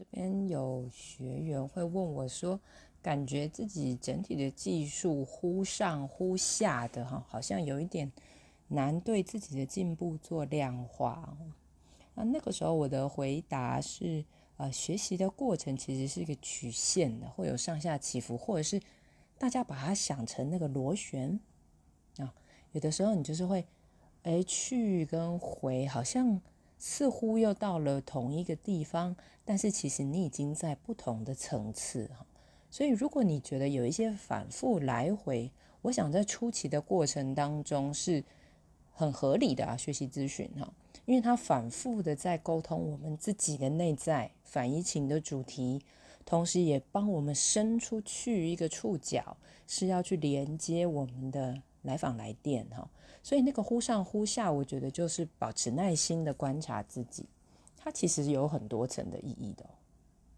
这边有学员会问我说，感觉自己整体的技术忽上忽下的哈，好像有一点难对自己的进步做量化。那那个时候我的回答是，呃，学习的过程其实是一个曲线的，会有上下起伏，或者是大家把它想成那个螺旋啊，有的时候你就是会，哎，去跟回，好像。似乎又到了同一个地方，但是其实你已经在不同的层次哈。所以如果你觉得有一些反复来回，我想在初期的过程当中是很合理的啊。学习咨询哈，因为它反复的在沟通我们自己的内在反移情的主题，同时也帮我们伸出去一个触角，是要去连接我们的。来访来电哈，所以那个忽上忽下，我觉得就是保持耐心的观察自己，它其实有很多层的意义的。